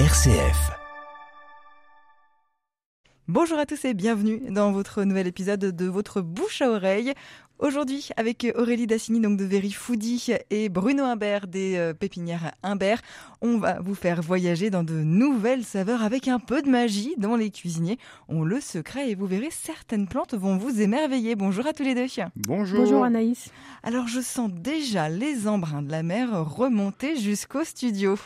RCF. Bonjour à tous et bienvenue dans votre nouvel épisode de votre bouche à oreille. Aujourd'hui, avec Aurélie Dassini donc de Very Foodie et Bruno Imbert des euh, pépinières Imbert, on va vous faire voyager dans de nouvelles saveurs avec un peu de magie dans les cuisiniers. On le secret et vous verrez certaines plantes vont vous émerveiller. Bonjour à tous les deux. Bonjour. Bonjour Anaïs. Alors je sens déjà les embruns de la mer remonter jusqu'au studio.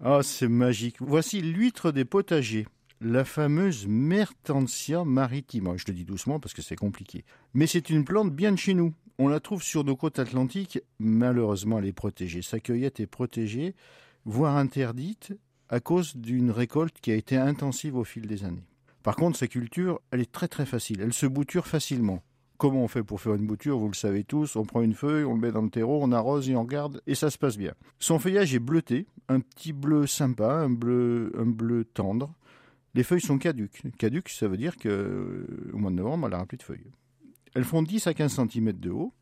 Ah, c'est magique. Voici l'huître des potagers. La fameuse Mertensia maritima. Je le dis doucement parce que c'est compliqué. Mais c'est une plante bien de chez nous. On la trouve sur nos côtes atlantiques. Malheureusement, elle est protégée. Sa cueillette est protégée, voire interdite, à cause d'une récolte qui a été intensive au fil des années. Par contre, sa culture, elle est très très facile. Elle se bouture facilement. Comment on fait pour faire une bouture Vous le savez tous. On prend une feuille, on le met dans le terreau, on arrose et on garde et ça se passe bien. Son feuillage est bleuté, un petit bleu sympa, un bleu, un bleu tendre. Les feuilles sont caduques. Caduques, ça veut dire que au mois de novembre, elle n'aura plus de feuilles. Elles font 10 à 15 cm de haut.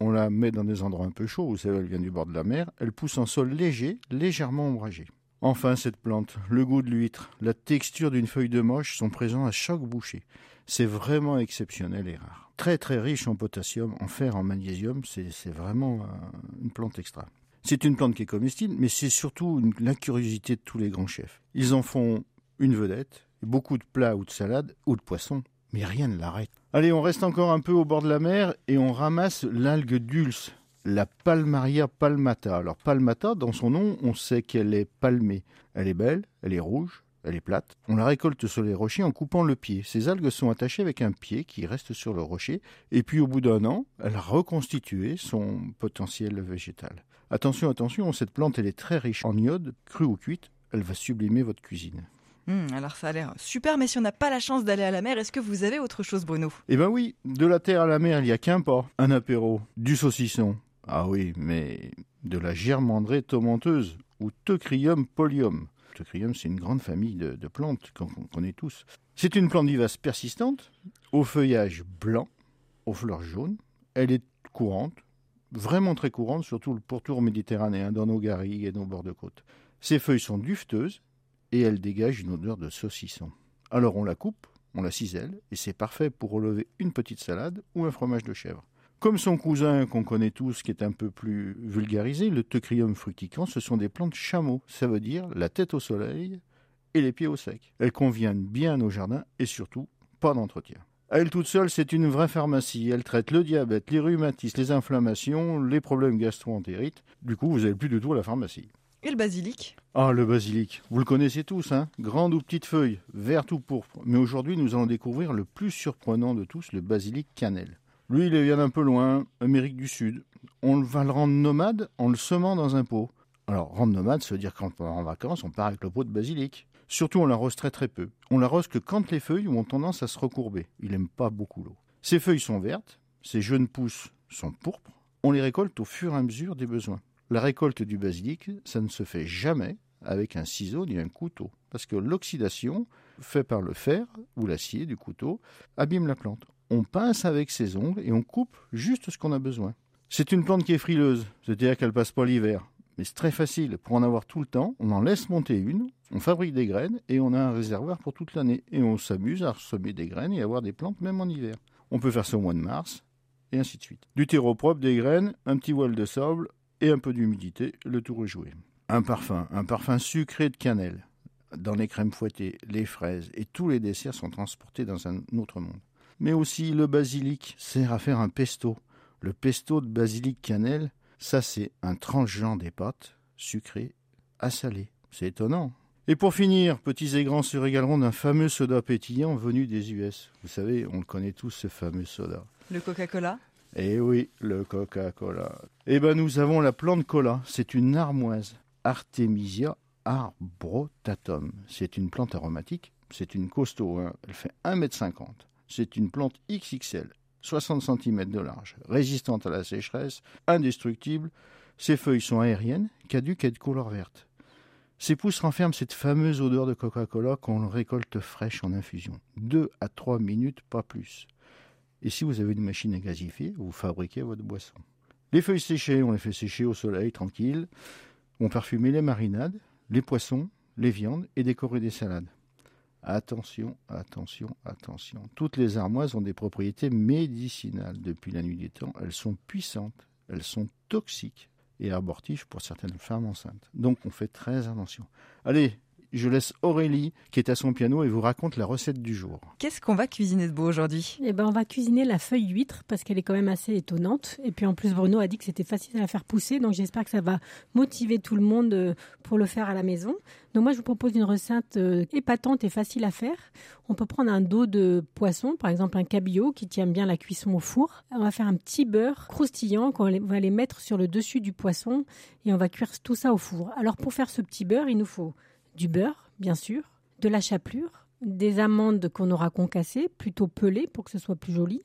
On la met dans des endroits un peu chauds, vous savez, elle vient du bord de la mer. Elle pousse en sol léger, légèrement ombragé. Enfin, cette plante, le goût de l'huître, la texture d'une feuille de moche sont présents à chaque bouchée. C'est vraiment exceptionnel et rare. Très très riche en potassium, en fer, en magnésium, c'est vraiment euh, une plante extra. C'est une plante qui est comestible, mais c'est surtout une, la curiosité de tous les grands chefs. Ils en font une vedette, beaucoup de plats ou de salades ou de poissons, mais rien ne l'arrête. Allez, on reste encore un peu au bord de la mer et on ramasse l'algue dulce, la Palmaria palmata. Alors palmata, dans son nom, on sait qu'elle est palmée. Elle est belle, elle est rouge, elle est plate. On la récolte sur les rochers en coupant le pied. Ces algues sont attachées avec un pied qui reste sur le rocher. Et puis au bout d'un an, elle a reconstitué son potentiel végétal. Attention, attention, cette plante, elle est très riche en iode, crue ou cuite. Elle va sublimer votre cuisine. Hum, alors ça a l'air super, mais si on n'a pas la chance d'aller à la mer, est-ce que vous avez autre chose, Bruno? Eh ben oui, de la terre à la mer, il n'y a qu'un pas. Un apéro, du saucisson. Ah oui, mais de la germandrée tomenteuse ou Teucrium polium. Teucrium, c'est une grande famille de, plantes qu'on connaît tous. C'est une plante vivace persistante, au feuillage blanc, aux fleurs jaunes. Elle est courante, vraiment très courante, surtout le pourtour méditerranéen, dans nos garrigues et nos bords de côte. Ses feuilles sont dufteuses et elle dégage une odeur de saucisson. Alors on la coupe, on la cisèle, et c'est parfait pour relever une petite salade ou un fromage de chèvre. Comme son cousin qu'on connaît tous, qui est un peu plus vulgarisé, le Teucrium fructicans, ce sont des plantes chameaux. Ça veut dire la tête au soleil et les pieds au sec. Elles conviennent bien au jardin et surtout pas d'entretien. À elle toute seule, c'est une vraie pharmacie. Elle traite le diabète, les rhumatismes, les inflammations, les problèmes gastro-entérites. Du coup, vous n'avez plus du tout à la pharmacie. Et le basilic? Ah, le basilic. Vous le connaissez tous, hein? Grande ou petite feuille, verte ou pourpre. Mais aujourd'hui, nous allons découvrir le plus surprenant de tous, le basilic cannelle. Lui, il vient d'un peu loin, Amérique du Sud. On va le rendre nomade en le semant dans un pot. Alors, rendre nomade, ça veut dire quand on part en vacances, on part avec le pot de basilic. Surtout, on l'arrose très très peu. On l'arrose que quand les feuilles ont tendance à se recourber. Il n'aime pas beaucoup l'eau. Ses feuilles sont vertes, ses jeunes pousses sont pourpres. On les récolte au fur et à mesure des besoins. La récolte du basilic, ça ne se fait jamais avec un ciseau ni un couteau, parce que l'oxydation, faite par le fer ou l'acier du couteau, abîme la plante. On pince avec ses ongles et on coupe juste ce qu'on a besoin. C'est une plante qui est frileuse, c'est-à-dire qu'elle passe pas l'hiver. Mais c'est très facile. Pour en avoir tout le temps, on en laisse monter une, on fabrique des graines et on a un réservoir pour toute l'année. Et on s'amuse à semer des graines et avoir des plantes même en hiver. On peut faire ça au mois de mars, et ainsi de suite. Du terreau propre, des graines, un petit voile de sable et un peu d'humidité, le tour est joué. Un parfum, un parfum sucré de cannelle. Dans les crèmes fouettées, les fraises et tous les desserts sont transportés dans un autre monde. Mais aussi le basilic sert à faire un pesto. Le pesto de basilic cannelle, ça c'est un transgenre des pâtes, sucré à salé. C'est étonnant. Et pour finir, petits et grands se régaleront d'un fameux soda pétillant venu des US. Vous savez, on le connaît tous, ce fameux soda. Le Coca-Cola? Eh oui, le Coca-Cola. Eh ben, nous avons la plante cola. C'est une armoise. Artemisia arbrotatum. C'est une plante aromatique. C'est une costaud. hein. Elle fait 1m50. C'est une plante XXL. 60 cm de large. Résistante à la sécheresse. Indestructible. Ses feuilles sont aériennes, caduques et de couleur verte. Ses pousses renferment cette fameuse odeur de Coca-Cola qu'on récolte fraîche en infusion. Deux à trois minutes, pas plus. Et si vous avez une machine à gazifier, vous fabriquez votre boisson. Les feuilles séchées, on les fait sécher au soleil, tranquille. On parfumait les marinades, les poissons, les viandes et décorer des salades. Attention, attention, attention. Toutes les armoises ont des propriétés médicinales depuis la nuit des temps. Elles sont puissantes, elles sont toxiques et abortives pour certaines femmes enceintes. Donc on fait très attention. Allez, je laisse Aurélie, qui est à son piano, et vous raconte la recette du jour. Qu'est-ce qu'on va cuisiner de beau aujourd'hui? Eh ben, on va cuisiner la feuille d'huître parce qu'elle est quand même assez étonnante. Et puis en plus, Bruno a dit que c'était facile à la faire pousser, donc j'espère que ça va motiver tout le monde euh, pour le faire à la maison. Donc moi, je vous propose une recette euh, épatante et facile à faire. On peut prendre un dos de poisson, par exemple un cabillaud qui tient bien la cuisson au four. On va faire un petit beurre croustillant qu'on va les mettre sur le dessus du poisson et on va cuire tout ça au four. Alors pour faire ce petit beurre, il nous faut du beurre, bien sûr, de la chapelure, des amandes qu'on aura concassées, plutôt pelées pour que ce soit plus joli,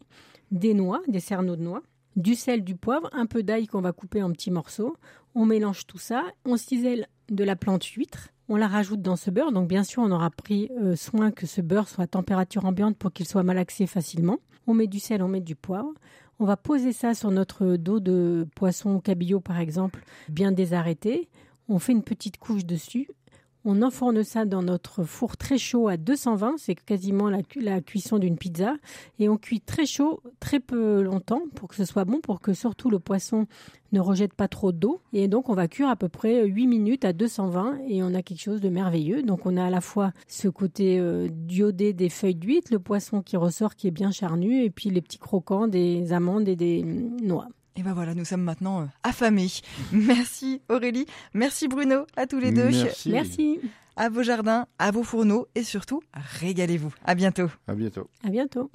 des noix, des cerneaux de noix, du sel, du poivre, un peu d'ail qu'on va couper en petits morceaux. On mélange tout ça, on cisèle de la plante huître, on la rajoute dans ce beurre. Donc bien sûr, on aura pris euh, soin que ce beurre soit à température ambiante pour qu'il soit malaxé facilement. On met du sel, on met du poivre. On va poser ça sur notre dos de poisson cabillaud par exemple, bien désarrêté. On fait une petite couche dessus on enfourne ça dans notre four très chaud à 220, c'est quasiment la, cuisson d'une pizza. Et on cuit très chaud, très peu longtemps pour que ce soit bon, pour que surtout le poisson ne rejette pas trop d'eau. Et donc on va cuire à peu près 8 minutes à 220 et on a quelque chose de merveilleux. Donc on a à la fois ce côté euh, diodé des feuilles d'huître, le poisson qui ressort qui est bien charnu et puis les petits croquants des amandes et des mm, noix. Et ben voilà, nous sommes maintenant euh, affamés. Merci Aurélie, merci Bruno, à tous les deux. Merci. merci. À vos jardins, à vos fourneaux et surtout, régalez-vous. À bientôt. À bientôt. À bientôt.